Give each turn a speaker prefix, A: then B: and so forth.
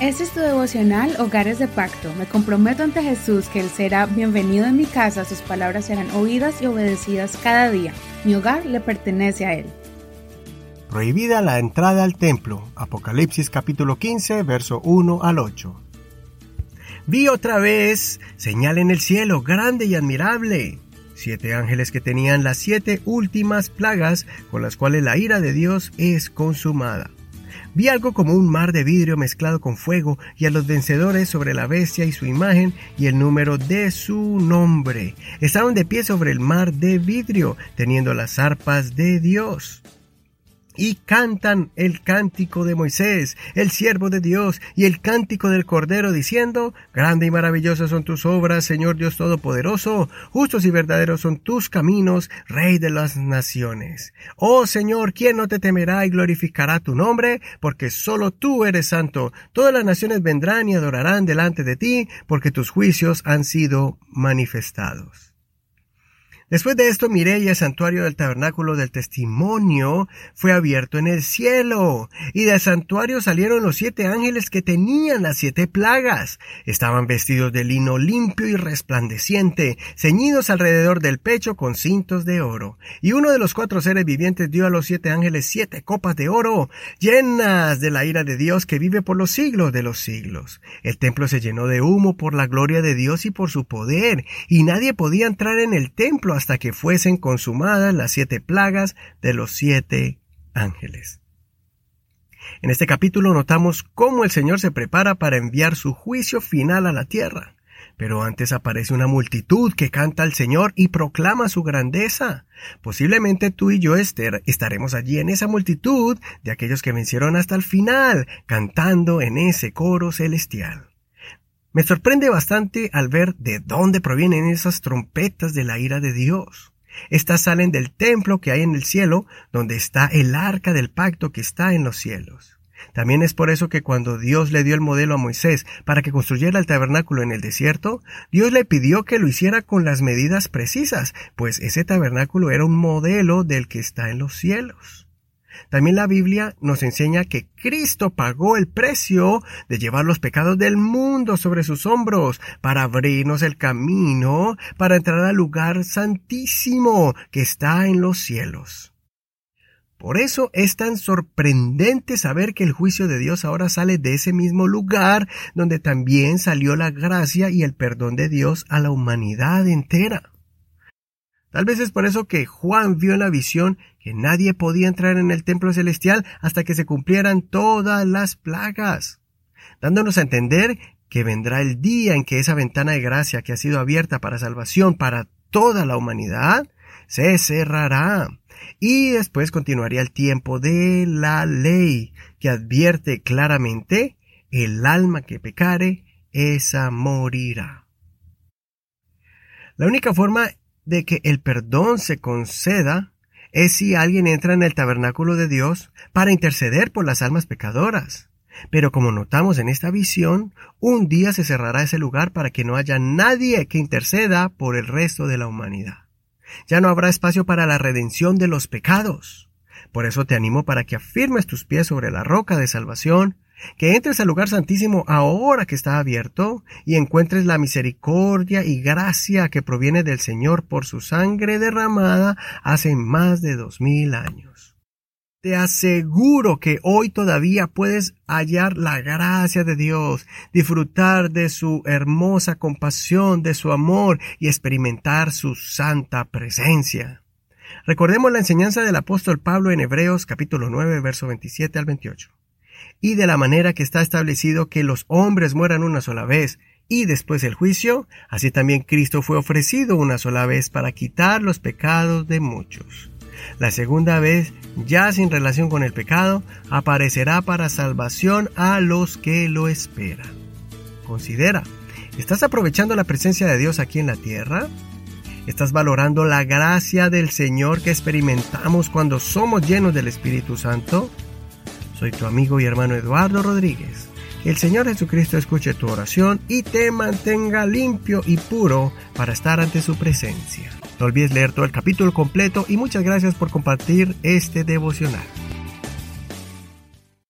A: Este es tu devocional Hogares de Pacto. Me comprometo ante Jesús que Él será bienvenido en mi casa, sus palabras serán oídas y obedecidas cada día. Mi hogar le pertenece a Él.
B: Prohibida la entrada al templo. Apocalipsis capítulo 15, verso 1 al 8. Vi otra vez señal en el cielo grande y admirable. Siete ángeles que tenían las siete últimas plagas con las cuales la ira de Dios es consumada. Vi algo como un mar de vidrio mezclado con fuego y a los vencedores sobre la bestia y su imagen y el número de su nombre. Estaban de pie sobre el mar de vidrio, teniendo las arpas de Dios y cantan el cántico de Moisés, el siervo de Dios, y el cántico del Cordero, diciendo, Grande y maravillosas son tus obras, Señor Dios Todopoderoso, justos y verdaderos son tus caminos, Rey de las naciones. Oh Señor, ¿quién no te temerá y glorificará tu nombre? Porque solo tú eres santo. Todas las naciones vendrán y adorarán delante de ti, porque tus juicios han sido manifestados. Después de esto miré y el santuario del tabernáculo del testimonio fue abierto en el cielo, y del santuario salieron los siete ángeles que tenían las siete plagas. Estaban vestidos de lino limpio y resplandeciente, ceñidos alrededor del pecho con cintos de oro. Y uno de los cuatro seres vivientes dio a los siete ángeles siete copas de oro, llenas de la ira de Dios que vive por los siglos de los siglos. El templo se llenó de humo por la gloria de Dios y por su poder, y nadie podía entrar en el templo hasta que fuesen consumadas las siete plagas de los siete ángeles. En este capítulo notamos cómo el Señor se prepara para enviar su juicio final a la tierra. Pero antes aparece una multitud que canta al Señor y proclama su grandeza. Posiblemente tú y yo, Esther, estaremos allí en esa multitud de aquellos que vencieron hasta el final, cantando en ese coro celestial. Me sorprende bastante al ver de dónde provienen esas trompetas de la ira de Dios. Estas salen del templo que hay en el cielo, donde está el arca del pacto que está en los cielos. También es por eso que cuando Dios le dio el modelo a Moisés para que construyera el tabernáculo en el desierto, Dios le pidió que lo hiciera con las medidas precisas, pues ese tabernáculo era un modelo del que está en los cielos. También la Biblia nos enseña que Cristo pagó el precio de llevar los pecados del mundo sobre sus hombros para abrirnos el camino para entrar al lugar santísimo que está en los cielos. Por eso es tan sorprendente saber que el juicio de Dios ahora sale de ese mismo lugar donde también salió la gracia y el perdón de Dios a la humanidad entera. Tal vez es por eso que Juan vio en la visión que nadie podía entrar en el templo celestial hasta que se cumplieran todas las plagas, dándonos a entender que vendrá el día en que esa ventana de gracia que ha sido abierta para salvación para toda la humanidad se cerrará. Y después continuaría el tiempo de la ley que advierte claramente el alma que pecare, esa morirá. La única forma de que el perdón se conceda es si alguien entra en el tabernáculo de Dios para interceder por las almas pecadoras. Pero como notamos en esta visión, un día se cerrará ese lugar para que no haya nadie que interceda por el resto de la humanidad. Ya no habrá espacio para la redención de los pecados. Por eso te animo para que afirmes tus pies sobre la roca de salvación que entres al lugar santísimo ahora que está abierto y encuentres la misericordia y gracia que proviene del Señor por su sangre derramada hace más de dos mil años. Te aseguro que hoy todavía puedes hallar la gracia de Dios, disfrutar de su hermosa compasión, de su amor y experimentar su santa presencia. Recordemos la enseñanza del apóstol Pablo en Hebreos capítulo 9 verso 27 al 28 y de la manera que está establecido que los hombres mueran una sola vez y después el juicio, así también Cristo fue ofrecido una sola vez para quitar los pecados de muchos. La segunda vez, ya sin relación con el pecado, aparecerá para salvación a los que lo esperan. Considera, ¿estás aprovechando la presencia de Dios aquí en la tierra? ¿Estás valorando la gracia del Señor que experimentamos cuando somos llenos del Espíritu Santo? Soy tu amigo y hermano Eduardo Rodríguez. Que el Señor Jesucristo escuche tu oración y te mantenga limpio y puro para estar ante su presencia. No olvides leer todo el capítulo completo y muchas gracias por compartir este devocional.